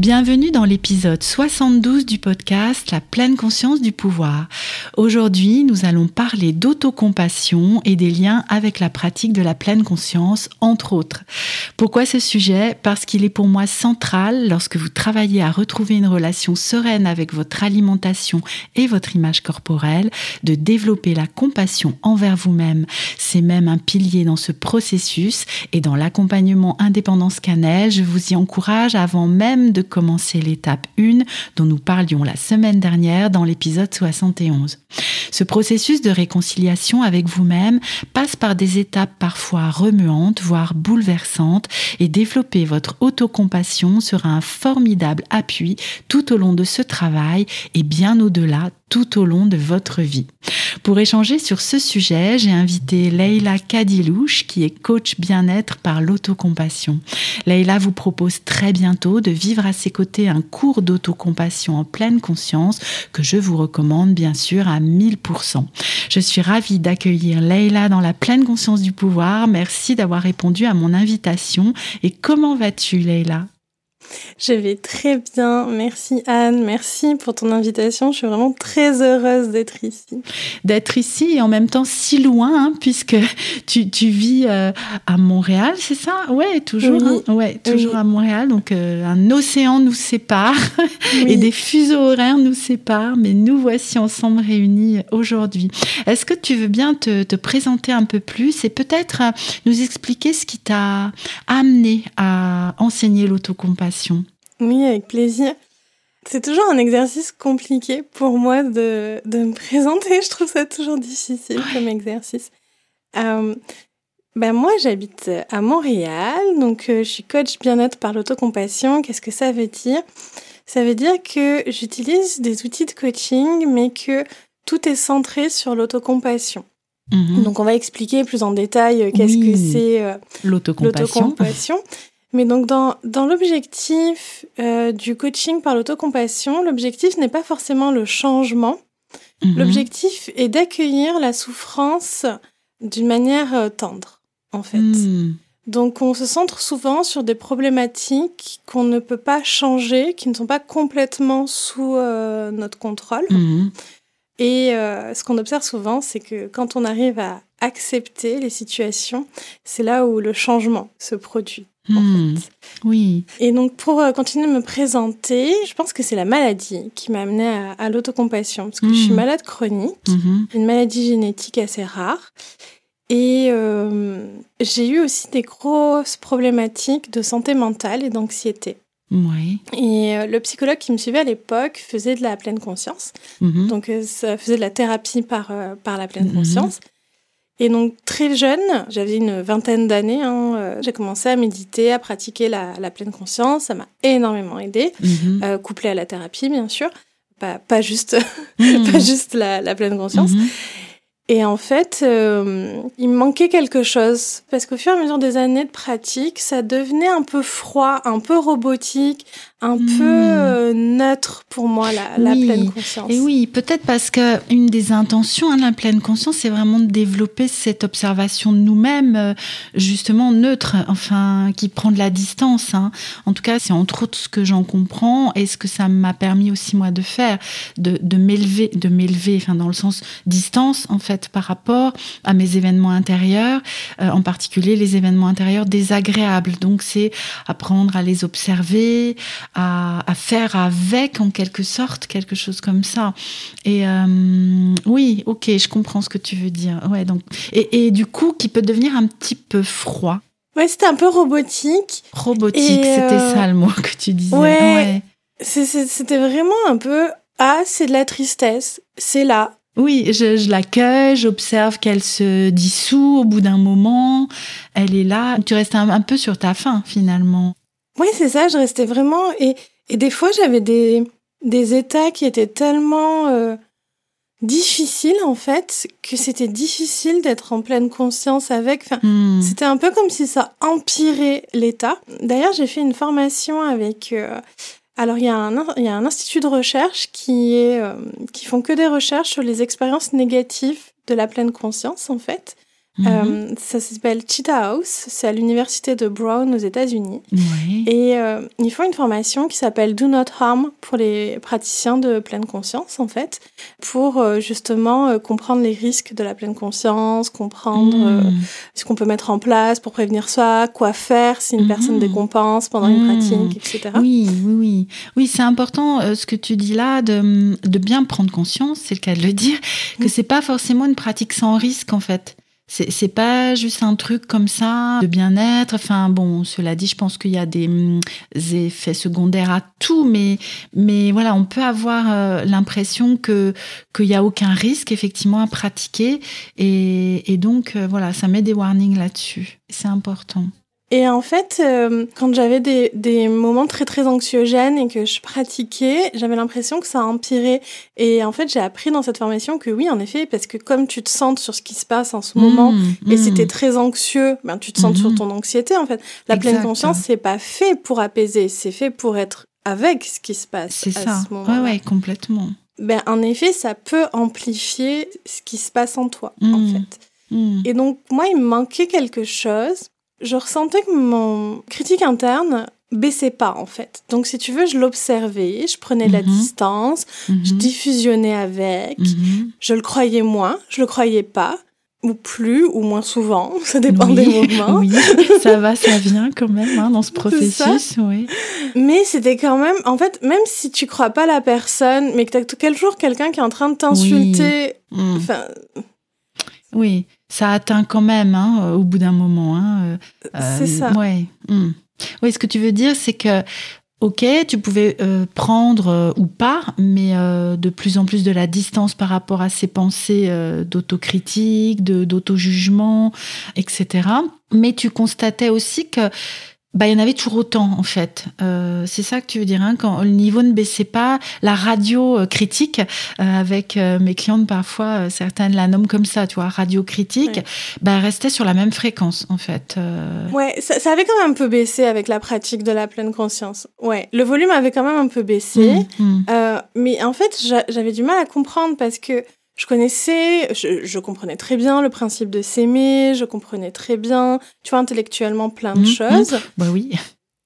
Bienvenue dans l'épisode 72 du podcast La pleine conscience du pouvoir. Aujourd'hui, nous allons parler d'autocompassion et des liens avec la pratique de la pleine conscience, entre autres. Pourquoi ce sujet? Parce qu'il est pour moi central lorsque vous travaillez à retrouver une relation sereine avec votre alimentation et votre image corporelle, de développer la compassion envers vous-même. C'est même un pilier dans ce processus et dans l'accompagnement indépendance cannelle, je vous y encourage avant même de commencer l'étape 1 dont nous parlions la semaine dernière dans l'épisode 71. Ce processus de réconciliation avec vous-même passe par des étapes parfois remuantes, voire bouleversantes, et développer votre autocompassion sera un formidable appui tout au long de ce travail et bien au-delà tout au long de votre vie. Pour échanger sur ce sujet, j'ai invité Leila Kadilouche, qui est coach bien-être par l'autocompassion. Leila vous propose très bientôt de vivre à ses côtés un cours d'autocompassion en pleine conscience que je vous recommande bien sûr à 1000%. Je suis ravie d'accueillir Leila dans la pleine conscience du pouvoir. Merci d'avoir répondu à mon invitation. Et comment vas-tu Leila je vais très bien. Merci Anne. Merci pour ton invitation. Je suis vraiment très heureuse d'être ici. D'être ici et en même temps si loin, hein, puisque tu, tu vis euh, à Montréal, c'est ça? Ouais, toujours. Hein? ouais, toujours à Montréal. Donc euh, un océan nous sépare et des fuseaux horaires nous séparent, mais nous voici ensemble réunis aujourd'hui. Est-ce que tu veux bien te, te présenter un peu plus et peut-être euh, nous expliquer ce qui t'a amené à enseigner l'autocompassion oui, avec plaisir. C'est toujours un exercice compliqué pour moi de, de, me présenter. Je trouve ça toujours difficile comme exercice. Euh, ben moi, j'habite à Montréal, donc euh, je suis coach bien-être par l'autocompassion. Qu'est-ce que ça veut dire? Ça veut dire que j'utilise des outils de coaching, mais que tout est centré sur l'autocompassion. Mhm. Donc on va expliquer plus en détail euh, qu'est-ce que c'est euh, l'autocompassion. Mais donc dans, dans l'objectif euh, du coaching par l'autocompassion, l'objectif n'est pas forcément le changement. Mhm. L'objectif est d'accueillir la souffrance d'une manière euh, tendre, en fait. Hmm. Donc on se centre souvent sur des problématiques qu'on ne peut pas changer, qui ne sont pas complètement sous euh, notre contrôle. Mhm. Et euh, ce qu'on observe souvent, c'est que quand on arrive à accepter les situations, c'est là où le changement se produit. Hmm. Oui. Et donc, pour euh, continuer de me présenter, je pense que c'est la maladie qui m'a amenée à, l'autocompassion, parce que je suis hmm. malade chronique, hmm. une maladie génétique assez rare. Et euh, j'ai eu aussi des grosses problématiques de santé mentale et d'anxiété. Oui. Et euh, le psychologue qui me suivait à l'époque faisait de la pleine conscience. Donc, ça faisait de la thérapie par, par la pleine conscience. Et donc très jeune, j'avais une vingtaine d'années, hein, euh, j'ai commencé à méditer, à pratiquer la, pleine conscience. Ça m'a énormément aidé, mhm. euh, couplé à la thérapie bien sûr, pas, pas juste, mhm. pas juste la, pleine conscience. Mhm. Et en fait, euh, il me manquait quelque chose parce qu'au fur et à mesure des années de pratique, ça devenait un peu froid, un peu robotique, un hmm. peu euh, neutre pour moi la, la, pleine conscience. Et oui, peut-être parce que une des intentions hein, de la pleine conscience, c'est vraiment de développer cette observation de nous-mêmes, euh, justement neutre, enfin qui prend de la distance. Hein. En tout cas, c'est entre autres ce que j'en comprends et ce que ça m'a permis aussi moi de faire, de, de m'élever, de m'élever, enfin dans le sens distance en fait fait, par rapport à mes événements intérieurs, euh, en particulier les événements intérieurs désagréables. Donc, c'est apprendre à les observer, à, à, faire avec, en quelque sorte, quelque chose comme ça. Et euh, oui, ok, je comprends ce que tu veux dire. Ouais, donc, et, et du coup, qui peut devenir un petit peu froid. Ouais, c'était un peu robotique. Robotique, c'était euh, ça le mot que tu disais. Ouais. C'était vraiment un peu ah, c'est de la tristesse, c'est là. Oui, je, je l'accueille, j'observe qu'elle se dissout au bout d'un moment, elle est là. Tu restes un, peu sur ta faim finalement. Oui, c'est ça, je restais vraiment. Et, et des fois, j'avais des, des états qui étaient tellement euh, difficiles en fait que c'était difficile d'être en pleine conscience avec. Enfin, hmm. C'était un peu comme si ça empirait l'état. D'ailleurs, j'ai fait une formation avec. Euh, alors, il y, a un, il y a un institut de recherche qui, est, euh, qui font que des recherches sur les expériences négatives de la pleine conscience, en fait. Mhm. Euh, ça s'appelle Cheetah House, c'est à l'université de Brown aux États-Unis. Et euh, ils font une formation qui s'appelle Do Not Harm pour les praticiens de pleine conscience, en fait, pour euh, justement comprendre les risques de la pleine conscience, comprendre mhm. ce qu'on peut mettre en place pour prévenir ça, quoi faire si une personne mhm. décompense pendant une pratique, etc. Oui, oui, oui. Oui, c'est important ce que tu dis là de, de bien prendre conscience, c'est le cas de le dire, que c'est pas forcément une pratique sans risque, en fait. C'est pas juste un truc comme ça de bien-être. Enfin bon, cela dit, je pense qu'il y a des, mm, effets secondaires à tout, mais mais voilà, on peut avoir euh, l'impression que qu'il y a aucun risque effectivement à pratiquer et, et donc euh, voilà, ça met des warnings là-dessus. C'est important. Et en fait, euh, quand j'avais des, des, moments très très anxiogènes et que je pratiquais, j'avais l'impression que ça empirait. Et en fait, j'ai appris dans cette formation que oui, en effet, parce que comme tu te sens sur ce qui se passe en ce moment, mmh, et si t'es mmh. très anxieux, ben tu te sens sur mmh. ton anxiété. En fait, la pleine conscience, c'est pas fait pour apaiser, c'est fait pour être avec ce qui se passe. C'est ça. Ce ouais, ouais, complètement. Ben en effet, ça peut amplifier ce qui se passe en toi, en fait. Et donc moi, il me manquait quelque chose je ressentais que mon critique interne baissait pas en fait. Donc si tu veux, je l'observais, je prenais la mhm. distance, je mhm. diffusionnais avec, mhm. je le croyais moins, je le croyais pas ou plus ou moins souvent, ça dépend des moments. Oui, ça va, ça vient quand même hein, dans ce processus, oui. Mais c'était quand même, en fait, même si tu crois pas la personne, mais que tu as quel jour quelqu'un qui est en train de t'insulter, mm. enfin, oui, ça atteint quand même hein, euh, au bout d'un moment. Hein, euh, c'est ça. Ouais. Hmm. Oui, ce que tu veux dire, c'est que Ok, tu pouvais euh, prendre ou pas, mais de plus en plus de la distance par rapport à ces pensées d'autocritique, d'auto-jugement, etc. Mais tu constatais aussi que bah, il y en avait toujours autant en fait. Euh, c'est ça que tu veux dire hein, quand le niveau ne baissait pas, la radio euh, critique euh, avec euh, mes clientes parfois euh, certaines la nomment comme ça, tu vois, radio critique, bah restait sur la même fréquence en fait. Ouais, ça, ça, avait quand même un peu baissé avec la pratique de la pleine conscience. Ouais, le volume avait quand même un peu baissé, mmh, mmh. mais en fait j'avais du mal à comprendre parce que je connaissais, je, comprenais très bien le principe de s'aimer, je comprenais très bien, tu vois, intellectuellement plein de mmh, mmh. choses. Bah oui.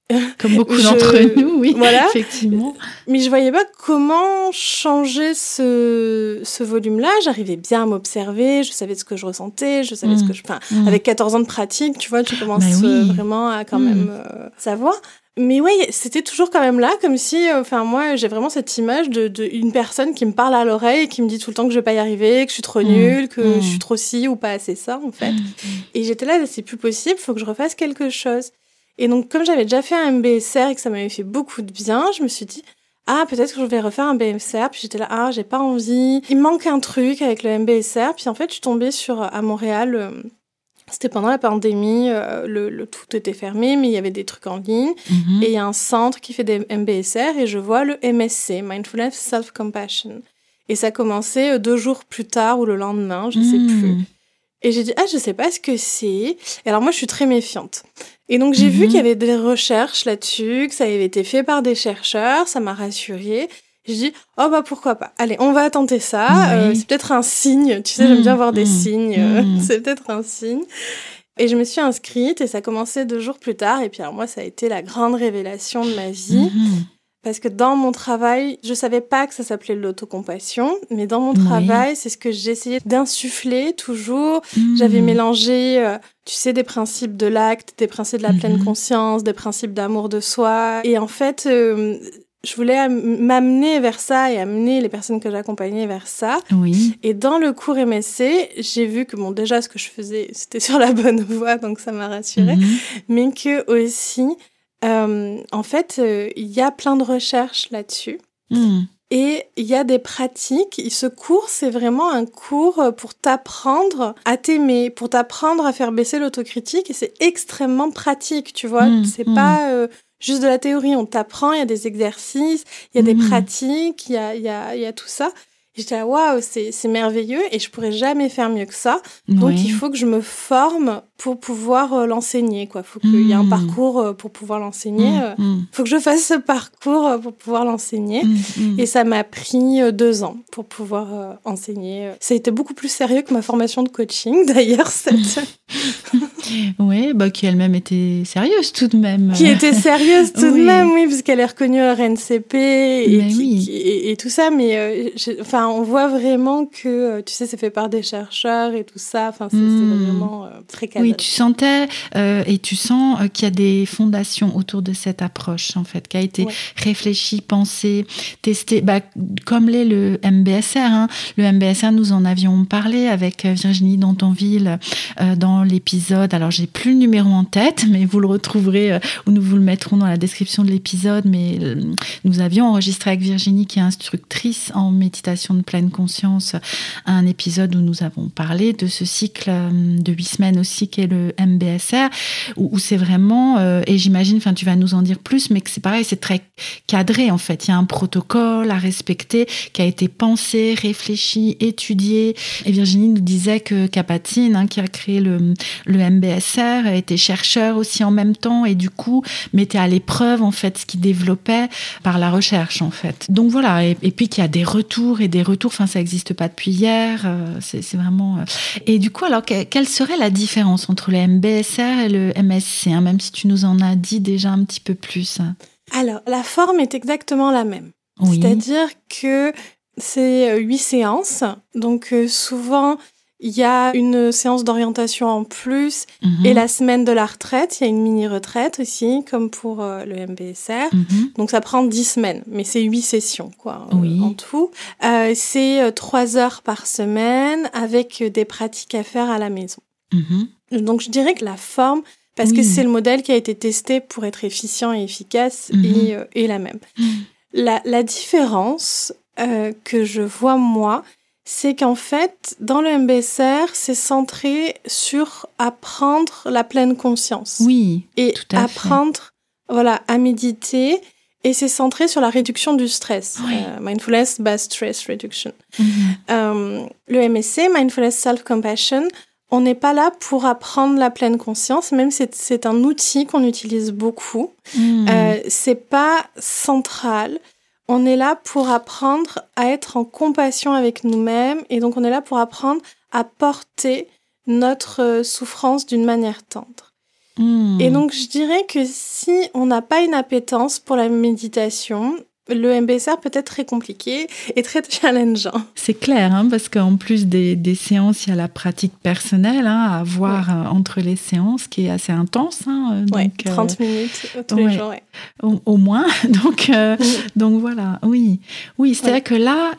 Comme beaucoup d'entre nous, oui, voilà. effectivement. Mais je voyais pas comment changer ce, ce volume-là. J'arrivais bien à m'observer, je savais ce que je ressentais, je savais ce mmh. que je... Enfin, avec 14 ans de pratique, tu vois, tu commences bah euh, vraiment à quand même euh, savoir. Mais oui, c'était toujours quand même là, comme si, euh, enfin moi, j'ai vraiment cette image de, de, une personne qui me parle à l'oreille et qui me dit tout le temps que je vais pas y arriver, que je suis trop mmh. nulle, que je suis mmh. trop ci ou pas assez ça, en fait. Mmh. Et j'étais là, c'est plus possible, faut que je refasse quelque chose. Et donc, comme j'avais déjà fait un MBSR et que ça m'avait fait beaucoup de bien, je me suis dit, ah, peut-être que je vais refaire un BSR. Puis j'étais là, ah, j'ai pas envie. Il manque un truc avec le MBSR. Puis en fait, je suis tombée sur, à Montréal, euh, c'était pendant la pandémie, euh, le, tout était fermé, mais il y avait des trucs en ligne. Mhm. Et il y a un centre qui fait des MBSR et je vois le MSC, Mindfulness Self-Compassion. Et ça commençait euh, deux jours plus tard ou le lendemain, je sais mhm. plus. Et j'ai dit, ah, je sais pas ce que c'est. Et alors moi, je suis très méfiante. Et donc j'ai vu mhm. qu'il y avait des recherches là-dessus, que ça avait été fait par des chercheurs, ça m'a rassurée. Je dis, oh bah pourquoi pas. Allez, on va tenter ça. Euh, c'est peut-être un signe. Tu sais, j'aime bien voir des mmh. signes. Mmh. c'est peut-être un signe. Et je me suis inscrite et ça a commencé deux jours plus tard. Et puis alors moi, ça a été la grande révélation de ma vie. Mmh. parce que dans mon travail, je savais pas que ça s'appelait l'autocompassion, mais dans mon travail, c'est ce que j'essayais d'insuffler toujours. J'avais mélangé, euh, tu sais, des principes de l'acte, des principes de la pleine mhm. conscience, des principes d'amour de soi. Et en fait, euh, je voulais m'amener vers ça et amener les personnes que j'accompagnais vers ça. Oui. Et dans le cours MSC, j'ai vu que bon déjà ce que je faisais, c'était sur la bonne voie, donc ça m'a rassurée, mhm. mais que aussi euh, en fait, euh, il y a plein de recherches là-dessus. Hmm. Et il y a des pratiques. Ce cours, c'est vraiment un cours pour t'apprendre à t'aimer, pour t'apprendre à faire baisser l'autocritique. Et c'est extrêmement pratique, tu vois. Hmm. C'est pas euh, juste de la théorie. On t'apprend, il y a des exercices, il y a des hmm. pratiques, il y a, y, a, y a tout ça. J'étais là, waouh, c'est merveilleux et je pourrais jamais faire mieux que ça. Donc, il faut que je me forme pour pouvoir euh, l'enseigner, quoi. Faut qu'il y ait un hmm. parcours euh, pour pouvoir l'enseigner. Il hmm, hmm. Faut que je fasse ce parcours euh, pour pouvoir l'enseigner. Et ça m'a pris deux ans pour pouvoir enseigner. Ça a été beaucoup plus sérieux que ma formation de coaching, d'ailleurs, cette. oui, bah, qui elle-même était sérieuse tout de même. Qui était sérieuse tout de même, oui, parce qu'elle est reconnue à RNCP et, et, tout ça. Mais enfin, on voit vraiment que, tu sais, c'est fait par des chercheurs et tout ça. Enfin, c'est vraiment très calme. Oui, tu sentais euh, et tu sens euh, qu'il y a des fondations autour de cette approche, en fait, qui a été réfléchie, pensée, testée, bah, comme l'est le MBSR. Hein. Le MBSR, nous en avions parlé avec euh, Virginie Dantonville dans l'épisode. Alors, j'ai plus le numéro en tête, mais vous le retrouverez ou nous vous le mettrons dans la description de l'épisode. Mais nous avions enregistré avec Virginie, qui est instructrice en méditation de pleine conscience, un épisode où nous avons parlé de ce cycle de huit semaines aussi le MBSR, où, c'est vraiment, euh, et j'imagine, tu vas nous en dire plus, mais que c'est pareil, c'est très cadré en fait. Il y a un protocole à respecter qui a été pensé, réfléchi, étudié. Et Virginie nous disait que Capatine, hein, qui a créé le, le MBSR, était chercheur aussi en même temps et du coup mettait à l'épreuve en fait ce qu'il développait par la recherche en fait. Donc voilà, et, puis qu'il y a des retours et des retours, enfin ça n'existe pas depuis hier, euh, c'est vraiment... Euh. Et du coup, alors quelle serait la différence entre le MBSR et le MSC, hein, même si tu nous en as dit déjà un petit peu plus. Alors, la forme est exactement la même. C'est-à-dire que c'est euh, huit séances. Donc, euh, souvent, il y a une séance d'orientation en plus mhm. et la semaine de la retraite, il y a une mini-retraite aussi, comme pour euh, le MBSR. Mhm. Donc ça prend dix semaines, mais c'est huit sessions quoi, en tout. c'est trois heures par semaine avec des pratiques à faire à la maison. Mhm. Donc je dirais que la forme, parce que c'est le modèle qui a été testé pour être efficient et efficace, mhm. et, euh, est la même. La, la différence euh, que je vois moi, c'est qu'en fait, dans le MBSR, c'est centré sur apprendre la pleine conscience. Oui. Et apprendre, voilà, à méditer. Et c'est centré sur la réduction du stress. Euh, mindfulness based stress reduction. Mhm. le MSC, Mindfulness Self-Compassion, on n'est pas là pour apprendre la pleine conscience, même si c'est un outil qu'on utilise beaucoup. Hmm. Euh, c'est pas central. On est là pour apprendre à être en compassion avec nous-mêmes et donc on est là pour apprendre à porter notre euh, souffrance d'une manière tendre. Hmm. Et donc je dirais que si on n'a pas une appétence pour la méditation, le MBSR peut être très compliqué et très challengeant. C'est clair, hein, parce qu'en plus des, séances, il y a la pratique personnelle hein, à avoir euh, entre les séances qui est assez intense. Hein, donc, 30 euh, minutes tous les jours. Au, moins. Donc, euh, donc voilà, oui. Oui, c'est-à-dire que là,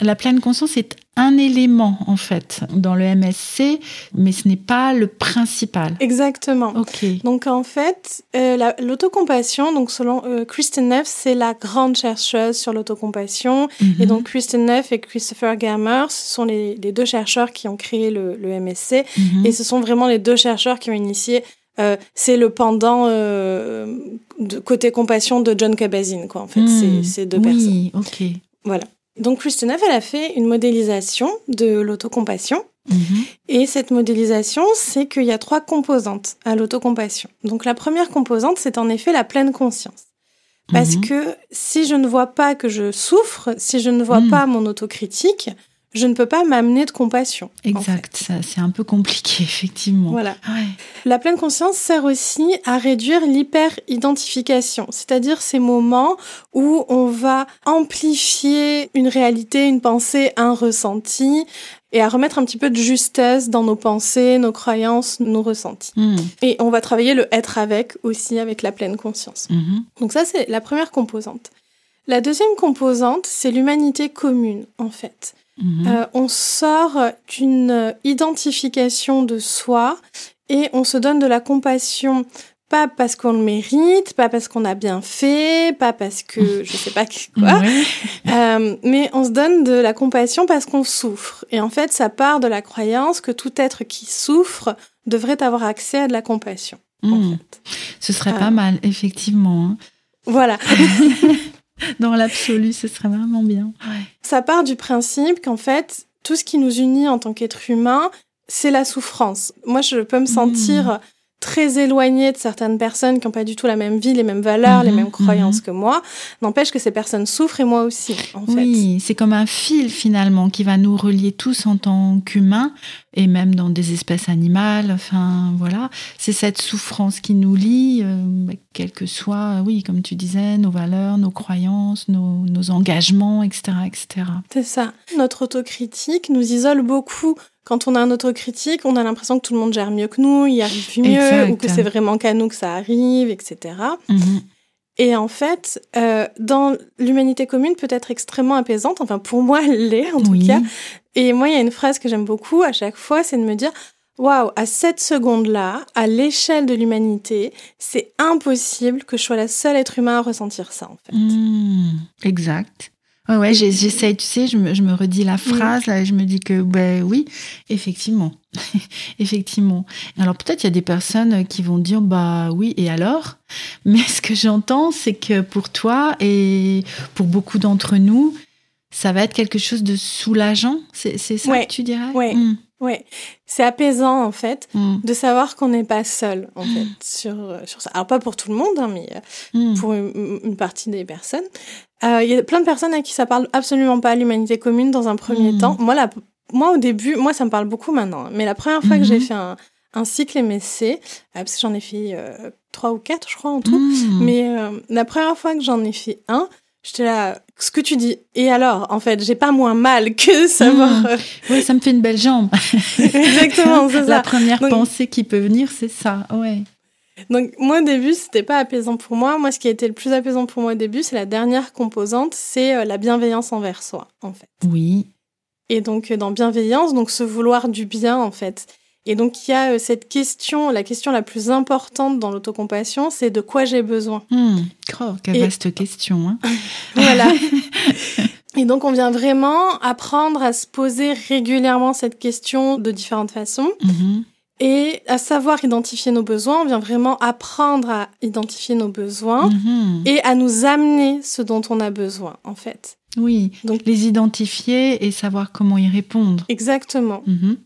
la pleine conscience est un élément en fait dans le MSC, mais ce n'est pas le principal. Exactement. Ok. Donc en fait, euh, l'autocompassion, donc selon euh, Kristen Neff, c'est la grande chercheuse sur l'autocompassion, mhm. et donc Kristen Neff et Christopher Gammer, ce sont les, deux chercheurs qui ont créé le, MSC, mhm. et ce sont vraiment les deux chercheurs qui ont initié. Euh, c'est le pendant de côté compassion de John Kabat-Zinn, quoi. En fait, mhm. c'est deux personnes. Oui, ok. Voilà. Donc Christine elle a fait une modélisation de l'autocompassion. Mhm. Et cette modélisation, c'est qu'il y a trois composantes à l'autocompassion. Donc la première composante, c'est en effet la pleine conscience. Parce mhm. que si je ne vois pas que je souffre, si je ne vois mhm. pas mon autocritique, je ne peux pas m'amener de compassion. Exact, c'est un peu compliqué, effectivement. Voilà. La pleine conscience sert aussi à réduire l'hyper-identification, c'est-à-dire ces moments où on va amplifier une réalité, une pensée, un ressenti, et à remettre un petit peu de justesse dans nos pensées, nos croyances, nos ressentis. Hmm. Et on va travailler le être avec aussi, avec la pleine conscience. Hmm. Donc ça, c'est la première composante. La deuxième composante, c'est l'humanité commune, en fait. Mhm. Euh, on sort d'une identification de soi et on se donne de la compassion pas parce qu'on le mérite, pas parce qu'on a bien fait, pas parce que je sais pas quoi, euh, mais on se donne de la compassion parce qu'on souffre. Et en fait, ça part de la croyance que tout être qui souffre devrait avoir accès à de la compassion. Hmm. Ce serait pas euh. mal, effectivement. Hein. Voilà. Dans l'absolu, ce serait vraiment bien. Ça part du principe qu'en fait, tout ce qui nous unit en tant qu'être humain, c'est la souffrance. Moi, je peux me sentir hmm. Très éloignée de certaines personnes qui n'ont pas du tout la même vie, les mêmes valeurs, les mhm, mêmes croyances mhm. que moi. N'empêche que ces personnes souffrent et moi aussi, en oui, c'est comme un fil finalement qui va nous relier tous en tant qu'humains et même dans des espèces animales. Enfin, voilà, c'est cette souffrance qui nous lie, euh, quel que soit, oui, comme tu disais, nos valeurs, nos croyances, nos, nos engagements, etc., etc. C'est ça. Notre autocritique nous isole beaucoup. Quand on a un autocritique, on a l'impression que tout le monde gère mieux que nous, y arrive mieux, ou que c'est vraiment qu'à nous que ça arrive, etc. Mhm. Et en fait, euh, dans l'humanité commune peut être extrêmement apaisante. Enfin, pour moi, elle l'est en tout cas. Et moi, il y a une phrase que j'aime beaucoup à chaque fois, c'est de me dire Waouh, à cette seconde-là, à l'échelle de l'humanité, c'est impossible que je sois la seule être humain à ressentir ça, en fait. Mmh, exact. Ouais, ouais j'essaie, tu sais, je me, je me, redis la phrase, là, et je me dis que, ben oui, effectivement. effectivement. Alors peut-être il y a des personnes qui vont dire, bah oui, et alors? Mais ce que j'entends, c'est que pour toi et pour beaucoup d'entre nous, ça va être quelque chose de soulageant. C'est, ça que tu dirais? Oui. Ouais, c'est apaisant en fait hmm. de savoir qu'on n'est pas seul en fait sur sur ça. Alors pas pour tout le monde, hein, mais euh, pour une, partie des personnes. Euh, il y a plein de personnes à qui ça parle absolument pas l'humanité commune dans un premier temps. Moi, la, moi au début, moi ça me parle beaucoup maintenant. Mais la première fois que j'ai fait un, un cycle MSC, euh, parce que j'en ai fait trois ou quatre, je crois en tout. Mais la première fois que j'en ai fait un, J'étais là, ce que tu dis. Et alors, en fait, j'ai pas moins mal que savoir. Mmh. Euh, oui, ça me fait une belle jambe. Exactement, c'est ça. La première pensée qui peut venir, c'est ça, ouais. Donc, moi, au début, c'était pas apaisant pour moi. Moi, ce qui a été le plus apaisant pour moi au début, c'est la dernière composante, c'est euh, la bienveillance envers soi, en fait. Oui. Et donc, dans bienveillance, donc se vouloir du bien, en fait. Et donc, il y a euh, cette question, la question la plus importante dans l'autocompassion, c'est de quoi j'ai besoin. Hmm. Oh, quelle vaste question. Hein. voilà. Et donc, on vient vraiment apprendre à se poser régulièrement cette question de différentes façons. Mm-hmm. Et à savoir identifier nos besoins, on vient vraiment apprendre à identifier nos besoins mm-hmm. et à nous amener ce dont on a besoin, en fait. Oui, donc les identifier et savoir comment y répondre. Exactement. Mm-hmm.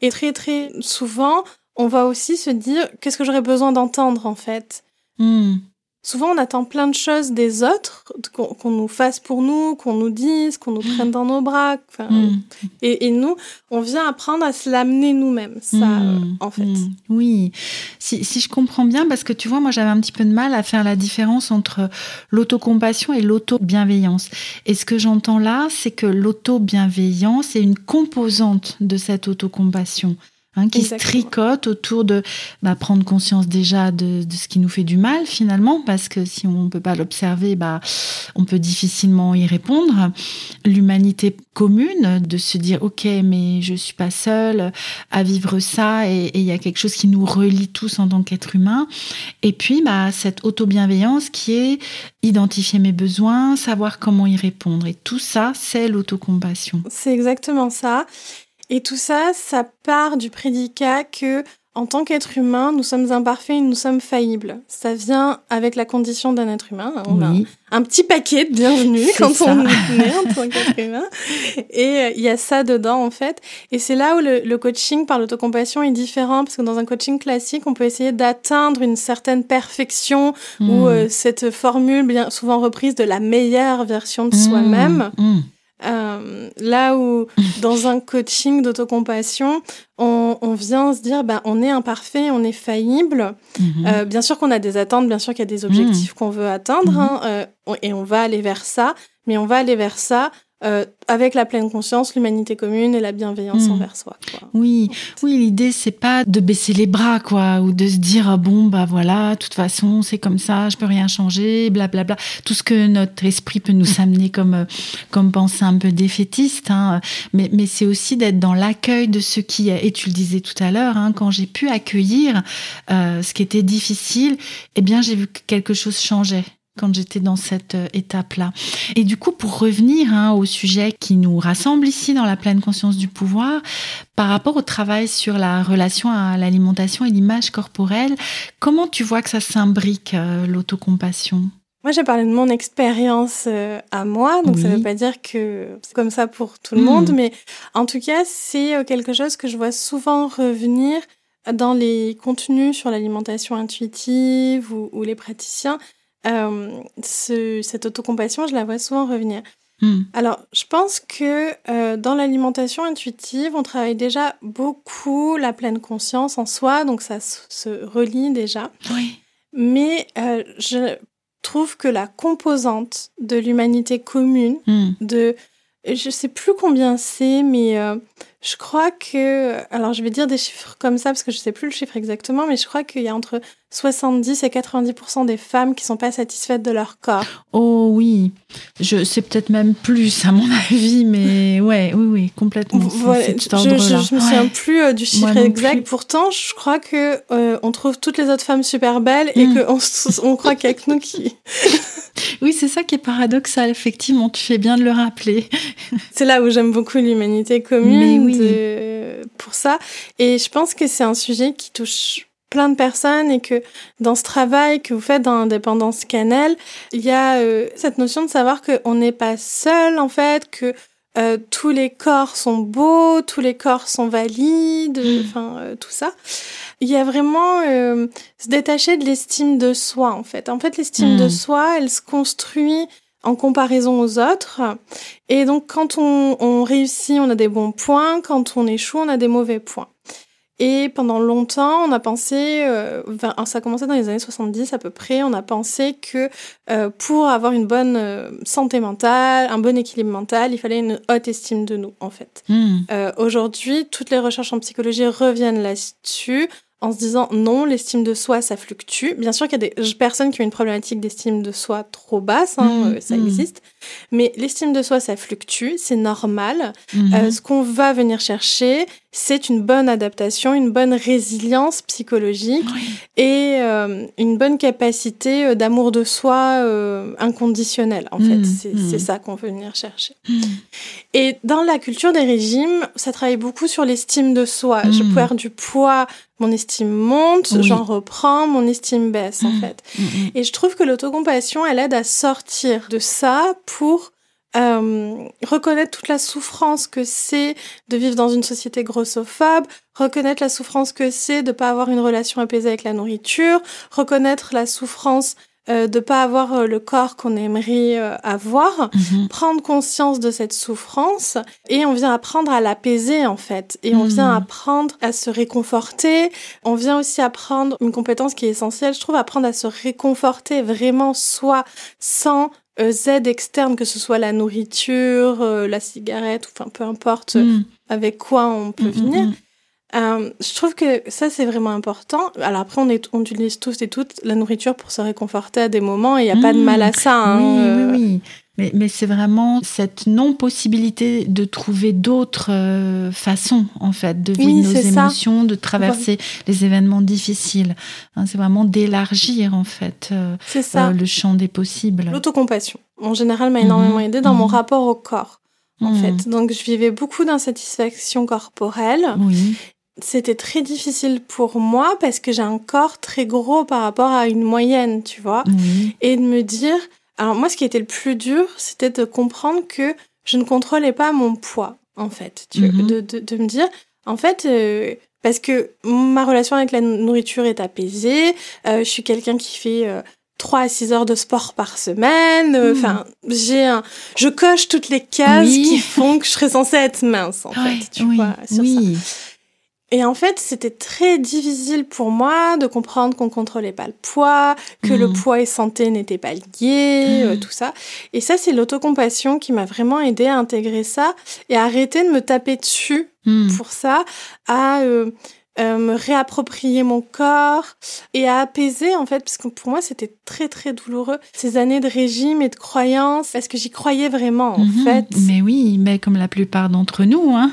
Et très très souvent, on va aussi se dire qu'est-ce que j'aurais besoin d'entendre en fait? Hmm. Souvent, on attend plein de choses des autres, qu'on nous fasse pour nous, qu'on nous dise, qu'on nous prenne dans nos bras. Mm. Et, nous, on vient apprendre à se l'amener nous-mêmes, ça, mm. en fait. Mm. Oui, si, si, je comprends bien, parce que tu vois, moi, j'avais un petit peu de mal à faire la différence entre l'autocompassion et l'auto-bienveillance. Et ce que j'entends là, c'est que l'auto-bienveillance est une composante de cette autocompassion. Hein, qui se tricote autour de bah, prendre conscience déjà de, de, ce qui nous fait du mal finalement, parce que si on ne peut pas l'observer, bah, on peut difficilement y répondre. L'humanité commune, de se dire ok, mais je suis pas seule à vivre ça, et il y a quelque chose qui nous relie tous en tant qu'être humain. Et puis bah, cette auto-bienveillance qui est identifier mes besoins, savoir comment y répondre. Et tout ça, c'est l'autocompassion. C'est exactement ça. Et tout ça, ça part du prédicat que en tant qu'être humain, nous sommes imparfaits et nous sommes faillibles. Ça vient avec la condition d'un être humain. On a un petit paquet de bienvenue quand on est né en tant qu'être humain. Et euh, il y a ça dedans, en fait. Et c'est là où le, coaching par l'autocompassion est différent, parce que dans un coaching classique, on peut essayer d'atteindre une certaine perfection ou hmm. euh, cette formule bien souvent reprise de la meilleure version de hmm. soi-même. Hmm. Euh, là où dans un coaching d'autocompassion, on, on, vient se dire, bah, on est imparfait, on est faillible. Mhm. Euh, bien sûr qu'on a des attentes, bien sûr qu'il y a des objectifs mhm. qu'on veut atteindre, mhm. hein, euh, et on va aller vers ça, mais on va aller vers ça euh, avec la pleine conscience, l'humanité commune et la bienveillance hmm. envers soi. Oui, oui, l'idée c'est pas de baisser les bras quoi, ou de se dire ah bon bah voilà, de toute façon c'est comme ça, je peux rien changer, blablabla. Bla, bla. Tout ce que notre esprit peut nous amener comme euh, comme pensée un peu défaitiste, hein. mais mais c'est aussi d'être dans l'accueil de ce qui est. Et tu le disais tout à l'heure, hein, quand j'ai pu accueillir euh, ce qui était difficile, eh bien j'ai vu que quelque chose changeait quand j'étais dans cette euh, étape-là. Et du coup, pour revenir hein, au sujet qui nous rassemble ici dans la pleine conscience du pouvoir, par rapport au travail sur la relation à l'alimentation et l'image corporelle, comment tu vois que ça s'imbrique, euh, l'autocompassion? Moi, j'ai parlé de mon expérience euh, à moi, donc ça ne veut pas dire que c'est comme ça pour tout le monde, hmm. mais en tout cas, c'est quelque chose que je vois souvent revenir dans les contenus sur l'alimentation intuitive ou, ou les praticiens euh, ce, cette autocompassion, je la vois souvent revenir. Hmm. Alors, je pense que euh, dans l'alimentation intuitive, on travaille déjà beaucoup la pleine conscience en soi, donc ça se relie déjà. Oui. Mais euh, je trouve que la composante de l'humanité commune, hmm. de je sais plus combien c'est, mais je crois que. Alors, je vais dire des chiffres comme ça parce que je sais plus le chiffre exactement, mais je crois qu'il y a entre 70 et 90% des femmes qui sont pas satisfaites de leur corps. Oh oui, je sais peut-être même plus à mon avis, mais ouais, oui, oui, complètement. Voilà, je, je, me souviens plus euh, du chiffre exact. Pourtant, je crois que euh, on trouve toutes les autres femmes super belles et mm. qu'on on croit que nous qui. oui, c'est ça qui est paradoxal. Effectivement, tu fais bien de le rappeler. c'est là où j'aime beaucoup l'humanité commune pour ça. Et je pense que c'est un sujet qui touche plein de personnes et que dans ce travail que vous faites dans Indépendance Cannelle, il y a euh, cette notion de savoir qu'on n'est pas seul en fait, que euh, tous les corps sont beaux, tous les corps sont valides, mmh. enfin euh, tout ça. Il y a vraiment se détacher de l'estime de soi en fait. En fait, l'estime de mmh. soi, elle se construit en comparaison aux autres. Et donc, quand on, on, réussit, on a des bons points. Quand on échoue, on a des mauvais points. Et pendant longtemps, on a pensé, euh, ça a commencé dans les années 70 à peu près, on a pensé que euh, pour avoir une bonne euh, santé mentale, un bon équilibre mental, il fallait une haute estime de nous, en fait. Hmm. Euh, Aujourd'hui, toutes les recherches en psychologie reviennent là-dessus en se disant non, l'estime de soi, ça fluctue. Bien sûr qu'il y a des personnes qui ont une problématique d'estime de soi trop basse, hein, mmh, euh, ça mmh. existe, mais l'estime de soi, ça fluctue, c'est normal. Mmh. Euh, ce qu'on va venir chercher, c'est une bonne adaptation, une bonne résilience psychologique et euh, une bonne capacité d'amour de soi inconditionnel, en fait. C'est ça qu'on veut venir chercher. Et dans la culture des régimes, ça travaille beaucoup sur l'estime de soi. Je perds du poids, mon estime monte, j'en reprends, mon estime baisse en mmh. fait. Mmh, mmh. Et je trouve que l'autocompassion, elle aide à sortir de ça pour euh, reconnaître toute la souffrance que c'est de vivre dans une société grossophobe, reconnaître la souffrance que c'est de pas avoir une relation apaisée avec la nourriture, reconnaître la souffrance euh, de pas avoir euh, le corps qu'on aimerait euh, avoir, mhm. prendre conscience de cette souffrance et on vient apprendre à l'apaiser en fait et on vient mhm. apprendre à se réconforter, on vient aussi apprendre une compétence qui est essentielle, je trouve apprendre à se réconforter vraiment soi sans Z externe que ce soit la nourriture, la cigarette, enfin peu importe mhm. avec quoi on peut venir euh, je trouve que ça, c'est vraiment important. Alors après, on, est, on utilise tous et toutes la nourriture pour se réconforter à des moments et il n'y a pas de mal à ça. Hein, oui, oui, oui. Mais, mais c'est vraiment cette non-possibilité de trouver d'autres euh, façons, en fait, de vivre nos émotions, de traverser les événements difficiles. Hein, c'est vraiment d'élargir, en fait, euh, euh, le champ des possibles. L'autocompassion, en général, m'a énormément aidé dans mon mhm. rapport au corps. En mhm. fait. Donc, je vivais beaucoup d'insatisfaction corporelle. Oui c'était très difficile pour moi parce que j'ai un corps très gros par rapport à une moyenne, tu vois. Et de me dire, alors moi, ce qui était le plus dur, c'était de comprendre que je ne contrôlais pas mon poids, en fait. Tu mhm. de, de, de, me dire, en fait, euh, parce que ma relation avec la nourriture est apaisée, euh, je suis quelqu'un qui fait... Euh, 3 à 6 heures de sport par semaine. Euh, enfin, j'ai un, je coche toutes les cases qui font que je serais censée être mince, en fait, tu vois, sur oui. ça. Et en fait, c'était très difficile pour moi de comprendre qu'on contrôlait pas le poids, que le mm. poids et santé n'étaient pas liés, euh, mm. tout ça. Et ça, c'est l'autocompassion qui m'a vraiment aidé à intégrer ça et à arrêter de me taper dessus mm. pour ça, à euh, euh, me réapproprier mon corps et à apaiser en fait parce que pour moi c'était très très douloureux ces années de régime et de croyance parce que j'y croyais vraiment en mhm. fait. Mais oui, mais comme la plupart d'entre nous, hein,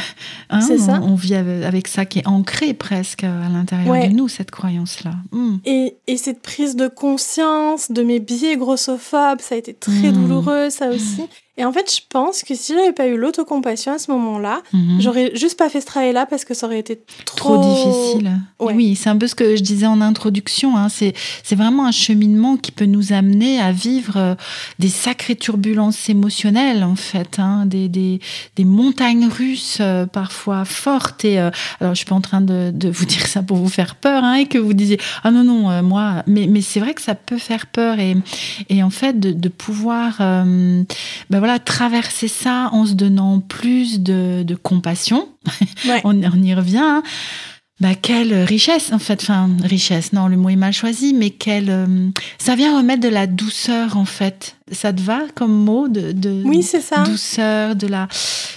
hein c'est ça. On, vit avec ça qui est ancré presque à l'intérieur de nous cette croyance là. Hmm. Et, et, cette prise de conscience de mes biais grossophobes, ça a été très hmm. douloureux ça aussi. Et en fait, je pense que si j'avais pas eu l'autocompassion à ce moment-là, mhm. j'aurais juste pas fait ce travail-là parce que ça aurait été trop, difficile. Oui, c'est un peu ce que je disais en introduction. Hein. C'est vraiment un cheminement qui peut nous amener à vivre euh, des sacrées turbulences émotionnelles, en fait, hein. des, des, des, montagnes russes euh, parfois fortes. Et euh, alors, je suis pas en train de, de, vous dire ça pour vous faire peur hein, et que vous disiez ah non non moi, mais mais c'est vrai que ça peut faire peur et et en fait de, de pouvoir ben voilà traverser ça en se donnant plus de, compassion. on, y revient. Hein. Bah, quelle richesse, en fait. Enfin, richesse, non, le mot est mal choisi, mais quelle. Euh, ça vient remettre de la douceur, en fait. Ça te va comme mot de, de Oui, c'est ça. Douceur, de la.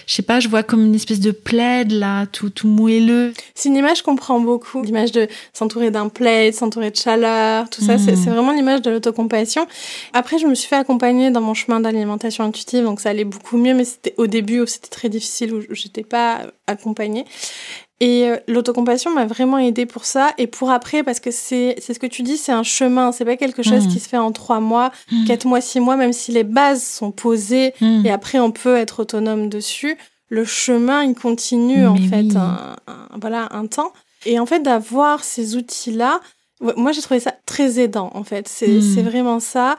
Je sais pas, je vois comme une espèce de plaid, là, tout, tout moelleux. C'est une image qu'on prend beaucoup. L'image de s'entourer d'un plaid, s'entourer de chaleur, tout ça. C'est hmm. vraiment l'image de l'autocompassion. Après, je me suis fait accompagner dans mon chemin d'alimentation intuitive, donc ça allait beaucoup mieux, mais c'était au début où c'était très difficile, où j'étais pas accompagnée. Et euh, l'autocompassion m'a vraiment aidée pour ça et pour après parce que c'est ce que tu dis, c'est un chemin, c'est pas quelque chose qui mmh. se fait en trois mois, mmh. quatre mois, six mois, même si les bases sont posées mmh. et après on peut être autonome dessus. Le chemin il continue en fait un, voilà un temps et en fait d'avoir ces outils là, moi j'ai trouvé ça très aidant en fait. C'est c'est vraiment ça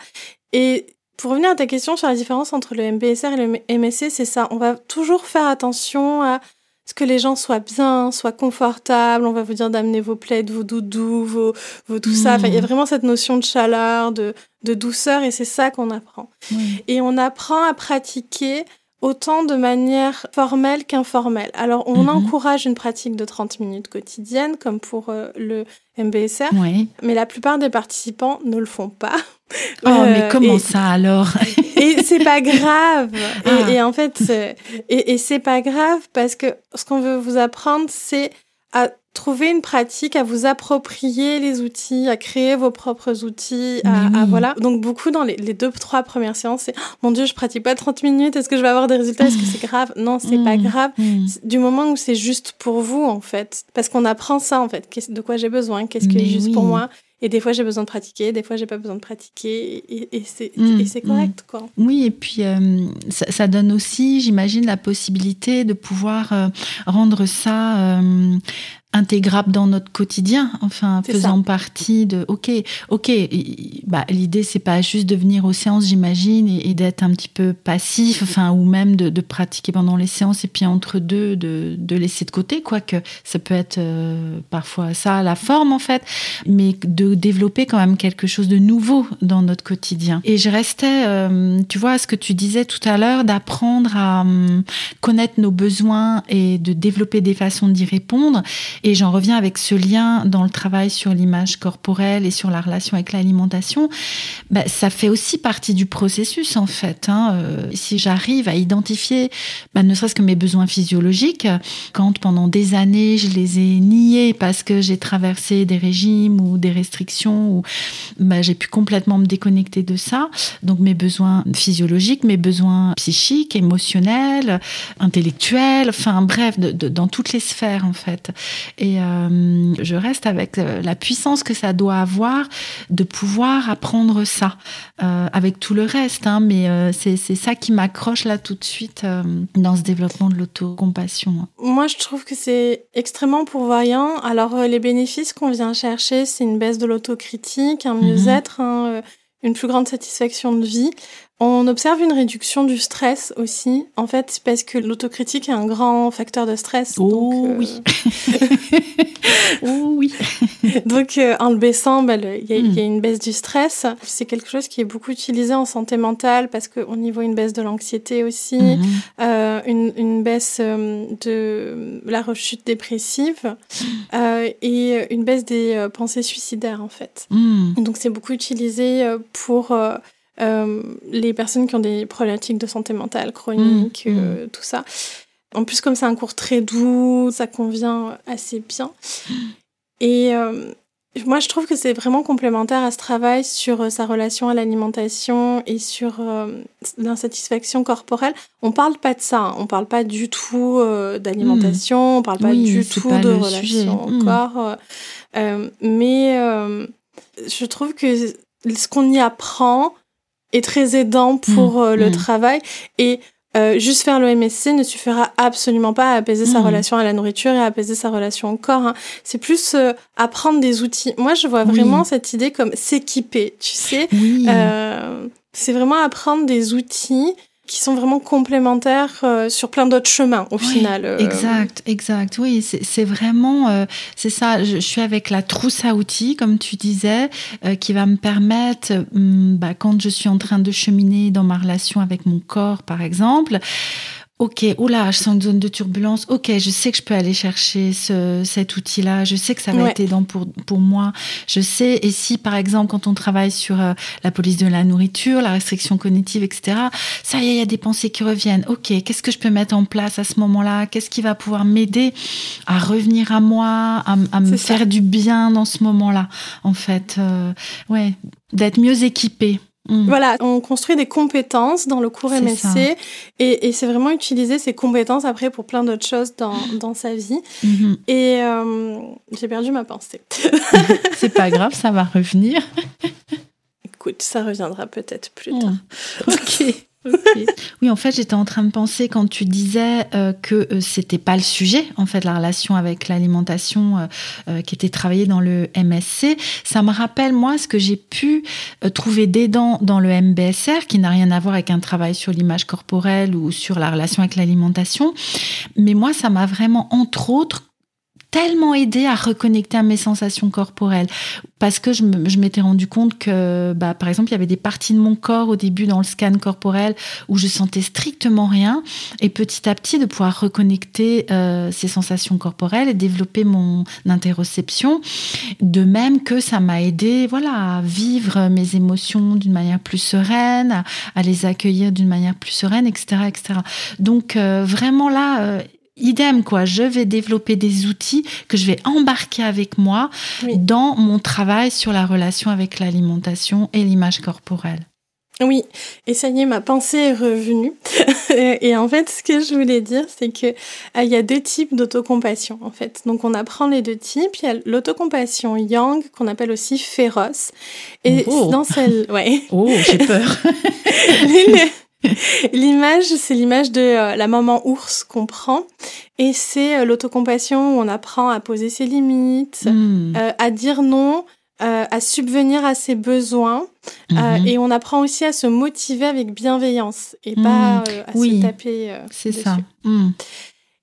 et pour revenir à ta question sur la différence entre le MBSR et le MSC, c'est ça. On va toujours faire attention à ce que les gens soient bien, soient confortables. On va vous dire d'amener vos plaids, vos doudous, vos, vos tout ça. Enfin, il y a mmh. vraiment cette notion de chaleur, de, de douceur, et c'est ça qu'on apprend. Et on apprend à pratiquer autant de manière formelle qu'informelle. Alors, on mmh. encourage une pratique de 30 minutes quotidienne, comme pour euh, le MBSR, mais la plupart des participants ne le font pas. Oh, mais euh, comment ça alors? Et c'est pas grave. Ah. Et, en fait, et, et c'est pas grave parce que ce qu'on veut vous apprendre, c'est à trouver une pratique, à vous approprier les outils, à créer vos propres outils, à, voilà. Donc beaucoup dans les, deux, trois premières séances, c'est oh, mon Dieu, je pratique pas 30 minutes, est-ce que je vais avoir des résultats, est-ce que c'est grave? Non, c'est pas mm. grave. Mm. Du moment où c'est juste pour vous, en fait. Parce qu'on apprend ça, en fait. De quoi j'ai besoin, qu'est-ce qui est juste pour moi? Et des fois, j'ai besoin de pratiquer, des fois, j'ai pas besoin de pratiquer, et, et c'est mmh, correct, quoi. Oui, et puis euh, ça, donne aussi, j'imagine, la possibilité de pouvoir euh, rendre ça euh, intégrable dans notre quotidien, enfin faisant partie de. Ok, ok. Bah, l'idée c'est pas juste de venir aux séances, j'imagine, et, d'être un petit peu passif, enfin ou même de, pratiquer pendant les séances et puis entre deux de, de laisser de côté, quoique ça peut être euh, parfois ça la forme en fait, mais de développer quand même quelque chose de nouveau dans notre quotidien. Et je restais, euh, tu vois, ce que tu disais tout à l'heure, d'apprendre à hum, connaître nos besoins et de développer des façons d'y répondre. Et j'en reviens avec ce lien dans le travail sur l'image corporelle et sur la relation avec l'alimentation. Bah, ça fait aussi partie du processus en fait. Hein. Euh, si j'arrive à identifier, bah, ne serait-ce que mes besoins physiologiques, quand pendant des années je les ai niés parce que j'ai traversé des régimes ou des restrictions, ou bah, j'ai pu complètement me déconnecter de ça. Donc mes besoins physiologiques, mes besoins psychiques, émotionnels, intellectuels, enfin bref, dans toutes les sphères en fait. Et euh, je reste avec euh, la puissance que ça doit avoir de pouvoir apprendre ça euh, avec tout le reste. Hein, mais c'est ça qui m'accroche là tout de suite dans ce développement de l'autocompassion. Moi, je trouve que c'est extrêmement pourvoyant. Alors, les bénéfices qu'on vient chercher, c'est une baisse de l'autocritique, un mhm. mieux-être, hein, une plus grande satisfaction de vie. On observe une réduction du stress aussi, en fait, parce que l'autocritique est un grand facteur de stress. Oh donc, oui. oh oui. donc euh, en le baissant, bah, il y, y, a une baisse du stress. C'est quelque chose qui est beaucoup utilisé en santé mentale parce qu'on y voit une baisse de l'anxiété aussi, mm -hmm. euh, une, une, baisse euh, de la rechute dépressive euh, et une baisse des pensées suicidaires en fait. Mm. Donc c'est beaucoup utilisé pour euh, les personnes qui ont des problématiques de santé mentale chronique, mmh, euh, tout ça. En plus, comme c'est un cours très doux, ça convient assez bien. Et euh, moi, je trouve que c'est vraiment complémentaire à ce travail sur euh, sa relation à l'alimentation et sur euh, l'insatisfaction corporelle. On parle pas de ça, hein. on parle pas du tout euh, d'alimentation, mmh. on parle pas oui, du tout de relation au mmh. corps. mais je trouve que ce qu'on y apprend, est très aidant pour mmh, le mmh. travail et euh, juste faire le MSC ne suffira absolument pas à apaiser mmh. sa relation à la nourriture et à apaiser sa relation au corps. Hein. C'est plus euh, apprendre des outils. Moi, je vois vraiment oui. cette idée comme s'équiper, tu sais. Oui. Euh, c'est vraiment apprendre des outils qui sont vraiment complémentaires euh, sur plein d'autres chemins au oui, final. Euh... Exact, exact. Oui, c'est vraiment, euh, c'est ça. Je, je, suis avec la trousse à outils, comme tu disais, euh, qui va me permettre, bah, quand je suis en train de cheminer dans ma relation avec mon corps, par exemple, Ok, oula, je sens une zone de turbulence. Ok, je sais que je peux aller chercher ce, cet outil-là. Je sais que ça va ouais. être aidant pour, pour moi. Je sais, et si par exemple, quand on travaille sur euh, la police de la nourriture, la restriction cognitive, etc., ça y est, il y a des pensées qui reviennent. Ok, qu'est-ce que je peux mettre en place à ce moment-là? Qu'est-ce qui va pouvoir m'aider à revenir à moi, à, à me faire ça. du bien dans ce moment-là En fait, euh, ouais, d'être mieux équipée. Mmh. Voilà, on construit des compétences dans le cours MSC et, et c'est vraiment utiliser ces compétences après pour plein d'autres choses dans, dans sa vie. Mmh. Et euh, j'ai perdu ma pensée. c'est pas grave, ça va revenir. Écoute, ça reviendra peut-être plus tard. Mmh. Ok. Oui, en fait, j'étais en train de penser quand tu disais euh, que euh, c'était pas le sujet, en fait, la relation avec l'alimentation euh, qui était travaillée dans le MSC. Ça me rappelle, moi, ce que j'ai pu trouver d'aidant dans le MBSR, qui n'a rien à voir avec un travail sur l'image corporelle ou sur la relation avec l'alimentation. Mais moi, ça m'a vraiment, entre autres, tellement aidé à reconnecter à mes sensations corporelles parce que je m'étais rendu compte que, bah, par exemple, il y avait des parties de mon corps au début dans le scan corporel où je sentais strictement rien et petit à petit de pouvoir reconnecter euh, ces sensations corporelles et développer mon interoception. De même que ça m'a aidé, voilà, à vivre mes émotions d'une manière plus sereine, à, les accueillir d'une manière plus sereine, etc., etc. Donc euh, vraiment là. Euh, idem quoi je vais développer des outils que je vais embarquer avec moi oui. dans mon travail sur la relation avec l'alimentation et l'image corporelle oui, et ça y est, ma pensée est revenue. et en fait, ce que je voulais dire, c'est que euh, il y a deux types d'autocompassion, en fait. Donc, on apprend les deux types. Il y a l'autocompassion yang, qu'on appelle aussi féroce. Et oh. dans celle, ouais. Oh, j'ai peur. l'image, c'est l'image de euh, la maman ours qu'on prend. Et c'est euh, l'autocompassion où on apprend à poser ses limites, mmh. euh, à dire non, euh, à subvenir à ses besoins. Mmh. et on apprend aussi à se motiver avec bienveillance et mmh. pas à oui, se taper. c'est ça. Mmh.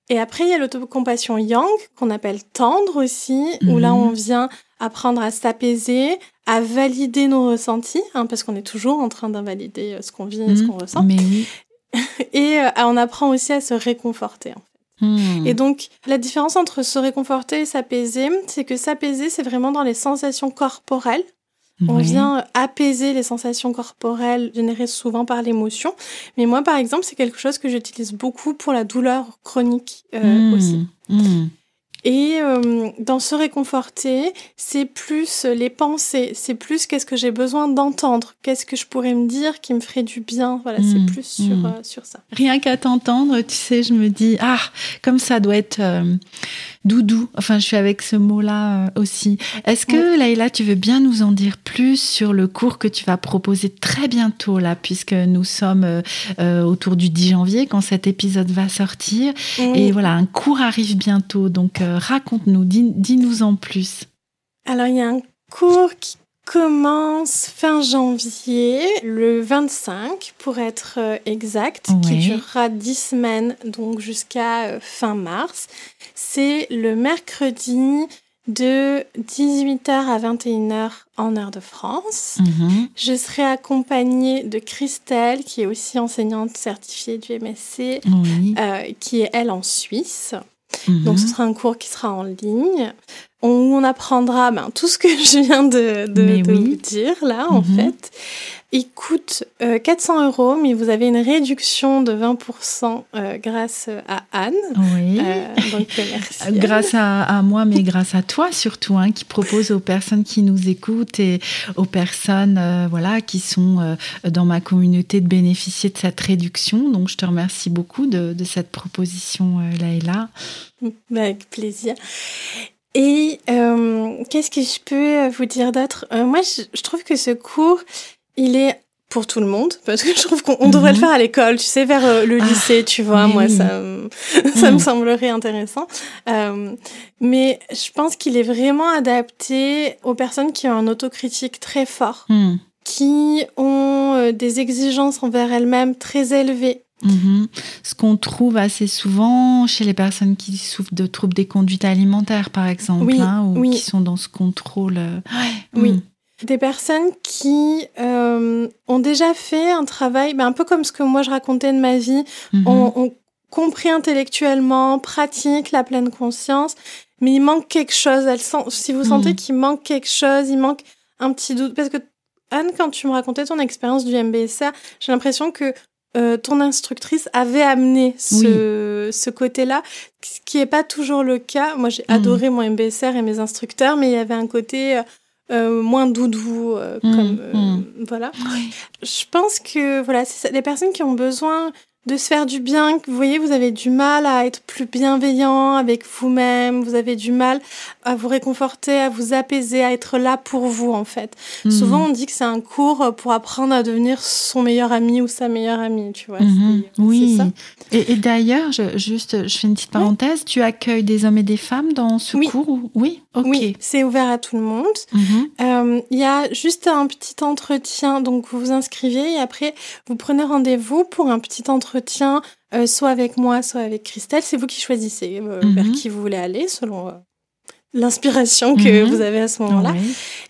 Et après, il y a l'autocompassion yang, qu'on appelle tendre aussi, où là, on vient apprendre à s'apaiser, à valider nos ressentis, hein, parce qu'on est toujours en train d'invalider euh, ce qu'on vit et mmh, ce qu'on ressent. Mais oui. et euh, on apprend aussi à se réconforter. En fait. Mmh. Et donc, la différence entre se réconforter et s'apaiser, c'est que s'apaiser, c'est vraiment dans les sensations corporelles. On oui. vient apaiser les sensations corporelles générées souvent par l'émotion. Mais moi, par exemple, c'est quelque chose que j'utilise beaucoup pour la douleur chronique euh, mmh. aussi. Et euh, dans se réconforter, c'est plus les pensées, c'est plus qu'est-ce que j'ai besoin d'entendre, qu'est-ce que je pourrais me dire qui me ferait du bien? Voilà, mmh, c'est plus sur, mmh. euh, sur ça. Rien qu'à t'entendre, tu sais, je me dis, ah, comme ça doit être euh, doudou. Enfin, je suis avec ce mot-là euh, aussi. Est-ce que, mmh. Laïla, tu veux bien nous en dire plus sur le cours que tu vas proposer très bientôt, là, puisque nous sommes euh, autour du 10 janvier, quand cet épisode va sortir. Et voilà, un cours arrive bientôt. Donc, euh, raconte-nous, dis-nous en plus. Alors, il y a un cours qui commence fin janvier, le 25 pour être euh, exact, qui durera 10 semaines, donc jusqu'à euh, fin mars. C'est le mercredi de 18h à 21h en heure de France. Mhm. Je serai accompagnée de Christelle, qui est aussi enseignante certifiée du MSC, euh, qui est elle en Suisse. Mhm. Donc ce sera un cours qui sera en ligne où on apprendra ben, tout ce que je viens de, de, vous dire là en mhm. fait. Il coûte 400 euh, euros, mais vous avez une réduction de 20% euh, grâce à Anne. Oui. Euh, donc, merci. grâce à, moi, mais grâce à toi surtout, hein, qui propose aux personnes qui nous écoutent et aux personnes voilà, qui sont dans ma communauté de bénéficier de cette réduction. Donc, je te remercie beaucoup de, de cette proposition, Laïla. Avec plaisir. Et qu'est-ce que je peux vous dire d'autre? Moi, je, trouve que ce cours, il est pour tout le monde parce que je trouve qu'on devrait le mhm. faire à l'école, tu sais, vers euh, le ah, lycée, tu vois. Moi, ça, ça me mhm. semblerait intéressant. Euh, mais je pense qu'il est vraiment adapté aux personnes qui ont un autocritique très fort, hmm. qui ont euh, des exigences envers elles-mêmes très élevées. Mhm. Ce qu'on trouve assez souvent chez les personnes qui souffrent de troubles des conduites alimentaires, par exemple, hein, ou qui sont dans ce contrôle. Oui. Hmm des personnes qui euh, ont déjà fait un travail, ben, un peu comme ce que moi je racontais de ma vie, mhm. ont, compris intellectuellement, pratiquent la pleine conscience, mais il manque quelque chose. Elles si vous sentez mhm. qu'il manque quelque chose, il manque un petit doute, parce que Anne, quand tu me racontais ton expérience du MBSR, j'ai l'impression que euh, ton instructrice avait amené ce, ce côté-là, ce qui n'est pas toujours le cas. Moi, j'ai mhm. adoré mon MBSR et mes instructeurs, mais il y avait un côté euh, euh, moins doudou, euh, mmh, comme euh, mmh. voilà. Je pense que voilà, c'est les personnes qui ont besoin de se faire du bien. Vous voyez, vous avez du mal à être plus bienveillant avec vous-même, vous avez du mal à vous réconforter, à vous apaiser, à être là pour vous en fait. Mhm. Souvent on dit que c'est un cours pour apprendre à devenir son meilleur ami ou sa meilleure amie, tu vois. Oui. Ça. Et, d'ailleurs, juste, je fais une petite parenthèse, tu accueilles des hommes et des femmes dans ce cours Oui, Oui, c'est ouvert à tout le monde. Mhm. Euh, il y a juste un petit entretien, donc vous vous inscrivez et après vous prenez rendez-vous pour un petit entretien euh, soit avec moi, soit avec Christelle. C'est vous qui choisissez euh, vers mhm. qui vous voulez aller, selon l'inspiration que mhm. vous avez à ce moment-là.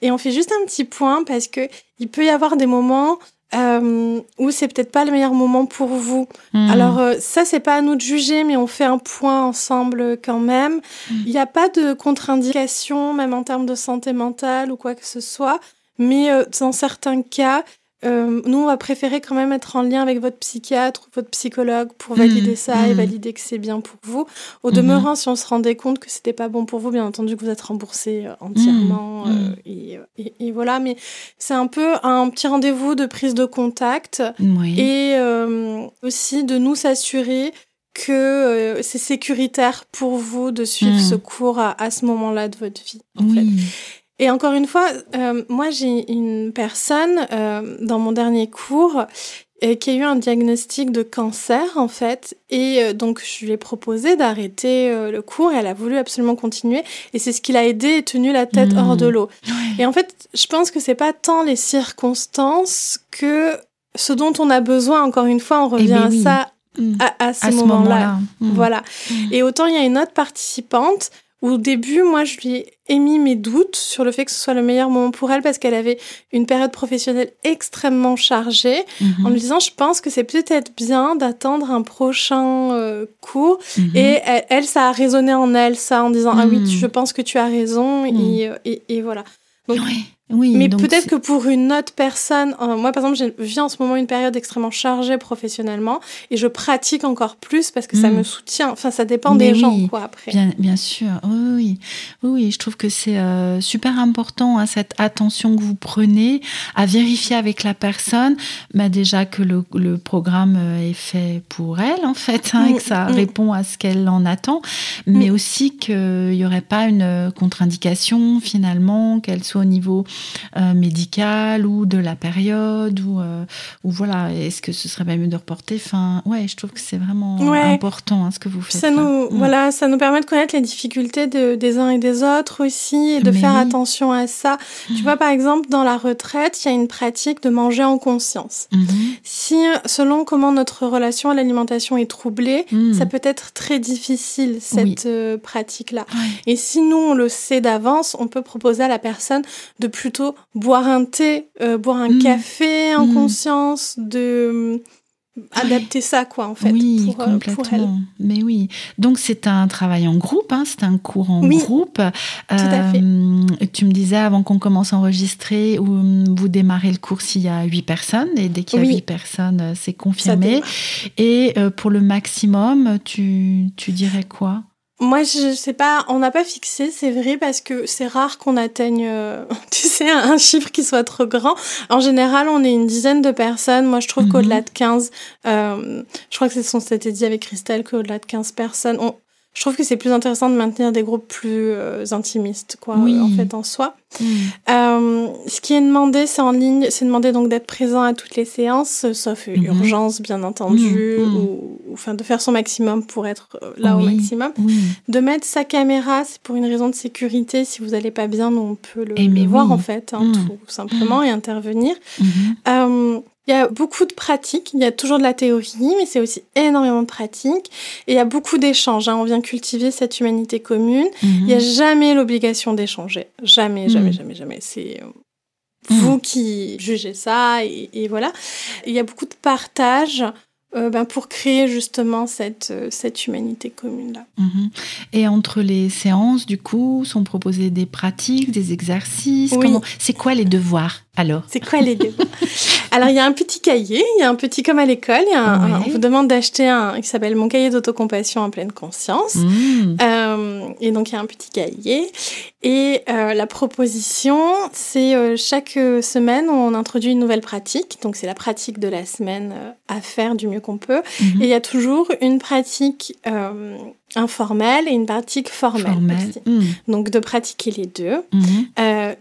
Et on fait juste un petit point parce que il peut y avoir des moments où c'est peut-être pas le meilleur moment pour vous. Mhm. Alors ça c'est pas à nous de juger, mais on fait un point ensemble quand même. Il n'y a pas de contre-indication, même en termes de santé mentale ou quoi que ce soit. Mais dans certains cas, euh, nous, on va préférer quand même être en lien avec votre psychiatre ou votre psychologue pour valider mmh, ça et mmh. valider que c'est bien pour vous. Au mmh. demeurant, si on se rendait compte que c'était pas bon pour vous, bien entendu que vous êtes remboursé euh, entièrement. Euh, et, et, voilà, mais c'est un peu un petit rendez-vous de prise de contact et aussi de nous s'assurer que c'est sécuritaire pour vous de suivre ce cours à, à ce moment-là de votre vie. En fait. Et encore une fois, euh, moi j'ai une personne euh, dans mon dernier cours euh, qui a eu un diagnostic de cancer en fait et donc je lui ai proposé d'arrêter le cours et elle a voulu absolument continuer et c'est ce qui l'a aidé et tenu la tête hors de mmh. l'eau. Et en fait, je pense que c'est pas tant les circonstances que ce dont on a besoin encore une fois, on eh revient ben à ça mmh. à, ce moment-là. Mmh. Voilà. Et autant il y a une autre participante au début, moi, je lui ai émis mes doutes sur le fait que ce soit le meilleur moment pour elle parce qu'elle avait une période professionnelle extrêmement chargée, en lui disant, je pense que c'est peut-être bien d'attendre un prochain euh, cours. Mhm. Et elle, ça a résonné en elle, ça, en disant, ah oui, mhm. je pense que tu as raison, et, mhm. et, voilà. Donc, oui, mais peut-être que pour une autre personne, euh, moi par exemple, je vis en ce moment une période extrêmement chargée professionnellement et je pratique encore plus parce que ça hmm. me soutient. Enfin, ça dépend des gens, quoi, après. Bien, bien sûr, oui, oui, oui, je trouve que c'est euh, super important hein, cette attention que vous prenez à vérifier avec la personne, bah, déjà que le, le, programme euh, est fait pour elle en fait, hein, et que ça hmm, hmm. répond à ce qu'elle en attend, mais aussi qu'il n'y aurait pas une contre-indication finalement, qu'elle soit au niveau médicale ou de la période ou, ou voilà, est-ce que ce serait pas mieux de reporter Enfin, ouais, je trouve que c'est vraiment important hein, ce que vous faites. Ça nous, mm. voilà, ça nous permet de connaître les difficultés de, des uns et des autres aussi et de faire attention à ça. Tu mm. vois, par exemple, dans la retraite, il y a une pratique de manger en conscience. Mm-hmm. Si, selon comment notre relation à l'alimentation est troublée, mm. ça peut être très difficile, cette euh, pratique-là. Et si nous, on le sait d'avance, on peut proposer à la personne de plutôt boire un thé, euh, boire un café en conscience, de adapter ça quoi en fait oui pour, euh, complètement. mais oui. Donc c'est un travail en groupe hein, c'est un cours en groupe. Tout à fait. Euh, tu me disais avant qu'on commence à enregistrer où vous démarrez le cours s'il y a huit personnes et dès qu'il y a huit personnes c'est confirmé. et pour le maximum tu, tu dirais quoi? Moi, je sais pas, on n'a pas fixé, c'est vrai, parce que c'est rare qu'on atteigne, euh, tu sais, un, chiffre qui soit trop grand. En général, on est une dizaine de personnes. Moi, je trouve mhm. qu'au-delà de 15, euh, je crois que c'est ce qu'on s'était dit avec Christelle, qu'au-delà de 15 personnes, on, je trouve que c'est plus intéressant de maintenir des groupes plus euh, intimistes, quoi, en fait, en soi. Mm. Euh, ce qui est demandé, c'est en ligne, c'est demandé donc d'être présent à toutes les séances, sauf mm-hmm. urgence, bien entendu, mm, mm. ou, enfin, de faire son maximum pour être euh, là au maximum. De mettre sa caméra, c'est pour une raison de sécurité. Si vous n'allez pas bien, on peut le, voir, en fait, hein, tout simplement, et intervenir. Il y a beaucoup de pratiques, il y a toujours de la théorie, mais c'est aussi énormément de pratiques. Et il y a beaucoup d'échanges. Hein. On vient cultiver cette humanité commune. Il n'y a mhm. jamais l'obligation d'échanger. Jamais, jamais, mhm. jamais, jamais. C'est euh, vous mhm. qui jugez ça. Et, et, voilà. Il y a beaucoup de partage. Euh, ben pour créer justement cette, euh, cette humanité commune-là. Et entre les séances, du coup, sont proposés des pratiques, des exercices? Oui. C'est quoi les devoirs alors? C'est quoi les devoirs? Alors, il y a un petit cahier, il y a un petit comme à l'école. On vous demande d'acheter un qui s'appelle Mon cahier d'autocompassion en pleine conscience. Mmh. Euh, et donc, il y a un petit cahier. Et euh, la proposition, c'est euh, chaque semaine, on introduit une nouvelle pratique. Donc, c'est la pratique de la semaine à faire du mieux qu'on peut. Mmh. Et il y a toujours une pratique informelle et une pratique formelle. Mmh. Donc, de pratiquer les deux.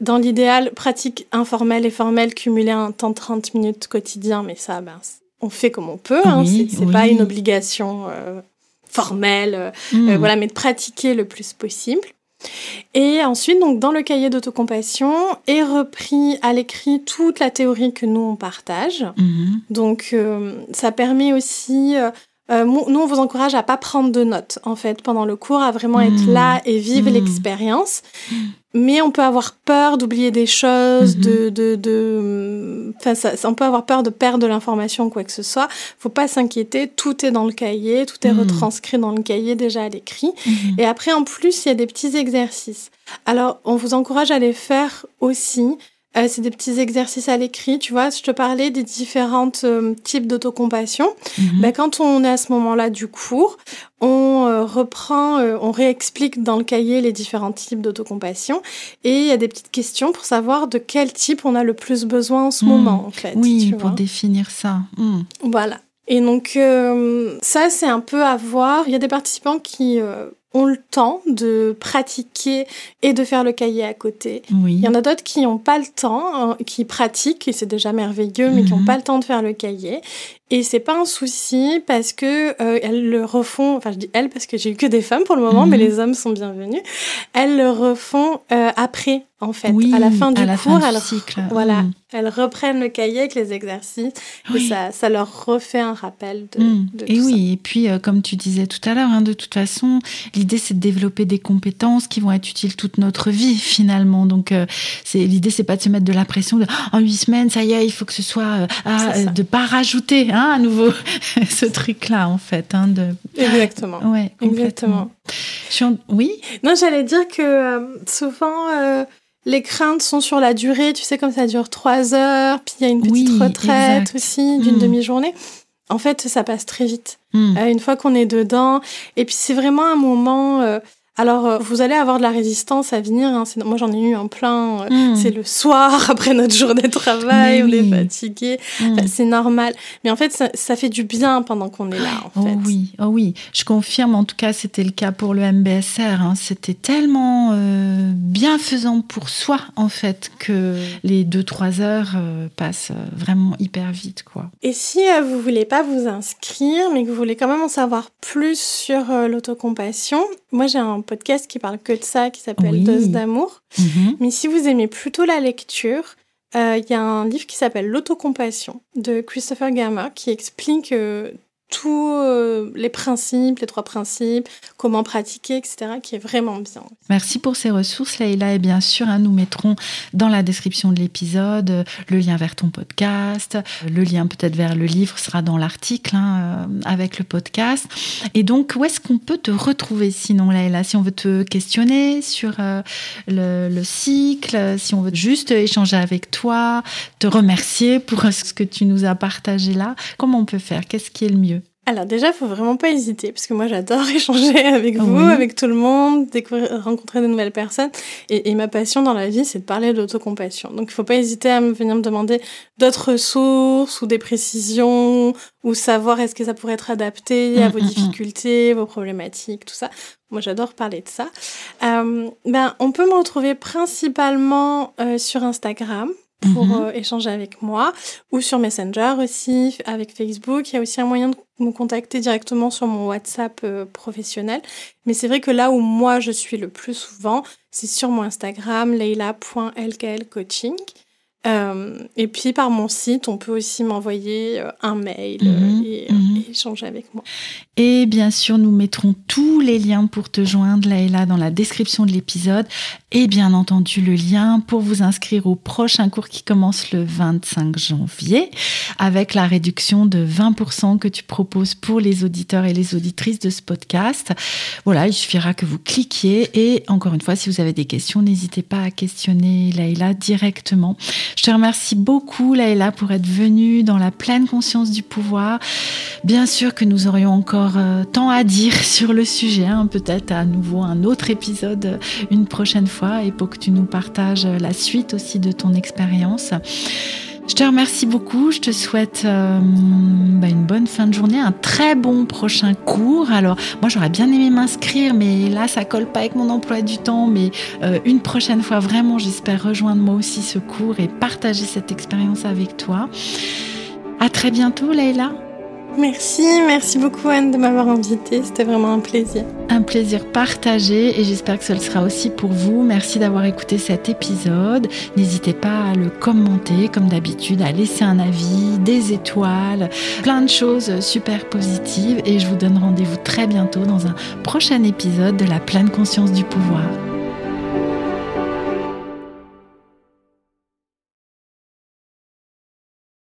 dans l'idéal, pratique informelle et formelle cumulée un temps de 30 minutes quotidien, mais ça, ben, on fait comme on peut. Hein, c'est pas une obligation euh, formelle, euh, euh, voilà, mais de pratiquer le plus possible. Et ensuite, donc, dans le cahier d'autocompassion, est repris à l'écrit toute la théorie que nous, on partage. Hmm. Donc, ça permet aussi... nous, on vous encourage à pas prendre de notes, en fait, pendant le cours, à vraiment être hmm. là et vivre l'expérience mais on peut avoir peur d'oublier des choses, mhm. de, de, de, enfin, ça, on peut avoir peur de perdre de l'information, quoi que ce soit. Faut pas s'inquiéter, tout est dans le cahier, tout est mhm. retranscrit dans le cahier déjà à l'écrit. Mhm. Et après, en plus, il y a des petits exercices. Alors, on vous encourage à les faire aussi. Euh, c'est des petits exercices à l'écrit, tu vois. Je te parlais des différents euh, types d'autocompassion. Mhm. Ben, quand on est à ce moment-là du cours, on euh, reprend, on réexplique dans le cahier les différents types d'autocompassion et il y a des petites questions pour savoir de quel type on a le plus besoin en ce mhm. moment, en fait. Oui, pour définir ça. Mhm. Voilà. Et donc, ça, c'est un peu à voir. Il y a des participants qui ont le temps de pratiquer et de faire le cahier à côté. Oui. Il y en a d'autres qui n'ont pas le temps, hein, qui pratiquent, et c'est déjà merveilleux, mais qui n'ont mhm. pas le temps de faire le cahier. Et c'est pas un souci parce que euh, elles le refont. Enfin, je dis elles parce que j'ai eu que des femmes pour le moment, mais mhm. les hommes sont bienvenus. Elles le refont euh, après, en fait, oui, à la fin du à la cours. Fin elles, cycle. Voilà, mhm. elles reprennent le cahier avec les exercices et ça, ça leur refait un rappel de. De et tout oui, ça. et puis euh, comme tu disais tout à l'heure, hein, de toute façon, l'idée c'est de développer des compétences qui vont être utiles toute notre vie finalement. Donc euh, c'est l'idée, c'est pas de se mettre de la pression de en huit semaines, ça y est, il faut que ce soit ah, de pas rajouter hein, à nouveau ce truc-là, en fait. Hein, de... Exactement. Ouais, Exactement. Oui? Non, j'allais dire que euh, souvent, euh, les craintes sont sur la durée. Tu sais, comme ça dure trois heures, puis il y a une petite retraite aussi d'une mm. demi-journée. En fait, ça passe très vite. Mm. Euh, une fois qu'on est dedans. Et puis, c'est vraiment un moment Alors, euh, vous allez avoir de la résistance à venir. Hein. Moi, j'en ai eu un plein. Euh, hmm. C'est le soir, après notre journée de travail, on est fatigué. Hmm. c'est normal. Mais en fait, ça, fait du bien pendant qu'on est là, en oh fait. oui, oh oui. Je confirme, en tout cas, c'était le cas pour le MBSR. Hein. C'était tellement euh, bienfaisant pour soi, en fait, que les 2-3 heures passent vraiment hyper vite, quoi. Et si vous voulez pas vous inscrire, mais que vous voulez quand même en savoir plus sur l'autocompassion, moi, j'ai un podcast qui parle que de ça, qui s'appelle Dose d'amour. Mhm. Mais si vous aimez plutôt la lecture, euh, il y a un livre qui s'appelle L'autocompassion de Christopher Gammer qui explique euh, tous euh, les principes, les trois principes, comment pratiquer, etc., qui est vraiment bien. Merci pour ces ressources, Leïla. Et bien sûr, hein, nous mettrons dans la description de l'épisode euh, le lien vers ton podcast, le lien peut-être vers le livre sera dans l'article hein, euh, avec le podcast. Et donc, où est-ce qu'on peut te retrouver sinon, Leïla Si on veut te questionner sur le, cycle, si on veut juste échanger avec toi, te remercier pour ce que tu nous as partagé là, comment on peut faire? Qu'est-ce qui est le mieux? Alors déjà, faut vraiment pas hésiter, parce que moi j'adore échanger avec vous, avec tout le monde, découvrir, rencontrer de nouvelles personnes. Et, ma passion dans la vie, c'est de parler d'autocompassion. Donc il faut pas hésiter à me venir me demander d'autres ressources ou des précisions, ou savoir est-ce que ça pourrait être adapté à mm, vos mm, mm. difficultés, vos problématiques, tout ça. Moi j'adore parler de ça. Euh, ben, on peut me retrouver principalement euh, sur Instagram pour mhm. euh, échanger avec moi ou sur Messenger aussi, avec Facebook. Il y a aussi un moyen de me contacter directement sur mon WhatsApp euh, professionnel. Mais c'est vrai que là où moi je suis le plus souvent, c'est sur mon Instagram, leila.lklcoaching. Euh, et puis par mon site, on peut aussi m'envoyer euh, un mail euh, mhm, et, mhm. échanger avec moi. Et bien sûr, nous mettrons tous les liens pour te joindre, Laëla, dans la description de l'épisode. Et bien entendu, le lien pour vous inscrire au prochain cours qui commence le 25 janvier, avec la réduction de 20% que tu proposes pour les auditeurs et les auditrices de ce podcast. Voilà, il suffira que vous cliquiez. Et encore une fois, si vous avez des questions, n'hésitez pas à questionner Laëla directement. Je te remercie beaucoup, Laëla, pour être venue dans la pleine conscience du pouvoir. Bien sûr que nous aurions encore euh, tant à dire sur le sujet, hein. peut-être à nouveau un autre épisode une prochaine fois et pour que tu nous partages la suite aussi de ton expérience. Je te remercie beaucoup. Je te souhaite euh, bah, une bonne fin de journée, un très bon prochain cours. Alors, moi, j'aurais bien aimé m'inscrire, mais là, ça colle pas avec mon emploi du temps. Mais euh, une prochaine fois, vraiment, j'espère rejoindre moi aussi ce cours et partager cette expérience avec toi. À très bientôt, Leïla. Merci, merci beaucoup Anne de m'avoir invitée, c'était vraiment un plaisir. Un plaisir partagé et j'espère que ce sera aussi pour vous. Merci d'avoir écouté cet épisode. N'hésitez pas à le commenter comme d'habitude, à laisser un avis, des étoiles, plein de choses super positives et je vous donne rendez-vous très bientôt dans un prochain épisode de la pleine conscience du pouvoir.